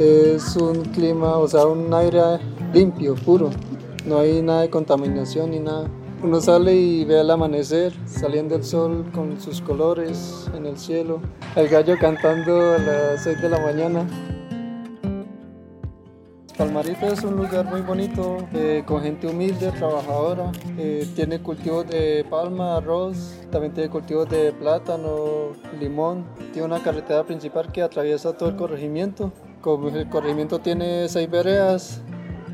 Es un clima, o sea, un aire limpio, puro. No hay nada de contaminación ni nada. Uno sale y ve el amanecer, saliendo el sol con sus colores en el cielo, el gallo cantando a las 6 de la mañana. Palmarito es un lugar muy bonito, eh, con gente humilde, trabajadora. Eh, tiene cultivos de palma, arroz, también tiene cultivos de plátano, limón. Tiene una carretera principal que atraviesa todo el corregimiento. El corregimiento tiene seis veredas,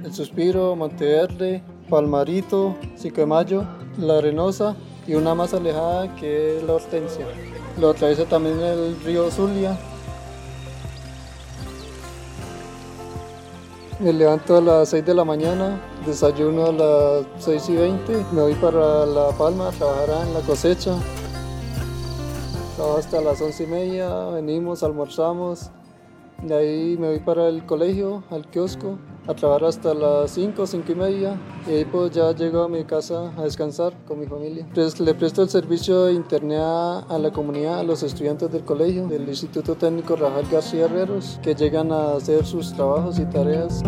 El Suspiro, Monteverde, Palmarito, 5 de Mayo, La Arenosa y una más alejada que es La Hortensia. Lo atraviesa también el río Zulia, Me levanto a las 6 de la mañana, desayuno a las 6 y 20, me voy para La Palma a trabajar en la cosecha. Trabajo hasta las 11 y media, venimos, almorzamos, de ahí me voy para el colegio, al kiosco, a trabajar hasta las 5, 5 y media. Y ahí pues ya llego a mi casa a descansar con mi familia. Pues, le presto el servicio de internet a la comunidad, a los estudiantes del colegio, del Instituto Técnico Rafael García Herreros, que llegan a hacer sus trabajos y tareas.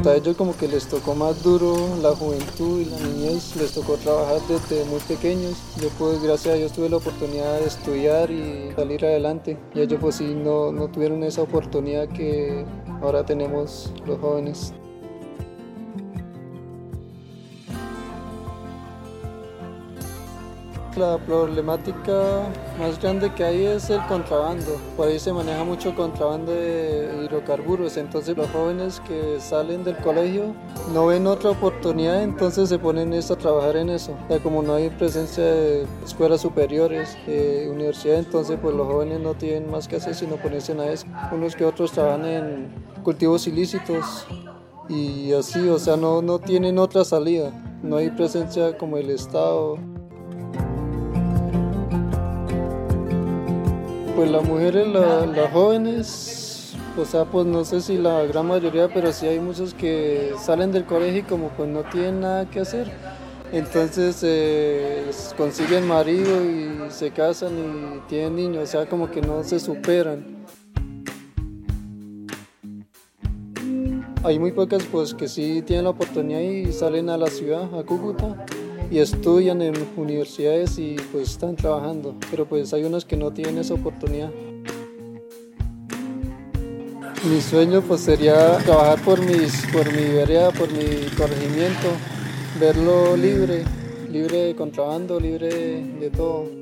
Que a ellos como que les tocó más duro la juventud y la niñez, les tocó trabajar desde muy pequeños. Yo pues gracias a Dios tuve la oportunidad de estudiar y salir adelante. Y ellos pues sí no, no tuvieron esa oportunidad que ahora tenemos los jóvenes. La problemática más grande que hay es el contrabando. Por ahí se maneja mucho contrabando de hidrocarburos. Entonces los jóvenes que salen del colegio no ven otra oportunidad, entonces se ponen a trabajar en eso. como no hay presencia de escuelas superiores, de universidades, entonces pues los jóvenes no tienen más que hacer sino ponerse a eso. Unos que otros trabajan en cultivos ilícitos y así, o sea, no, no tienen otra salida. No hay presencia como el Estado. Pues las mujeres, las jóvenes, o sea, pues no sé si la gran mayoría, pero sí hay muchos que salen del colegio y como pues no tienen nada que hacer. Entonces eh, consiguen marido y se casan y tienen niños, o sea, como que no se superan. Hay muy pocas pues que sí tienen la oportunidad y salen a la ciudad, a Cúcuta, y estudian en universidades y pues están trabajando, pero pues hay unos que no tienen esa oportunidad. Mi sueño pues sería trabajar por, mis, por mi vereda, por mi corregimiento, verlo libre, libre de contrabando, libre de todo.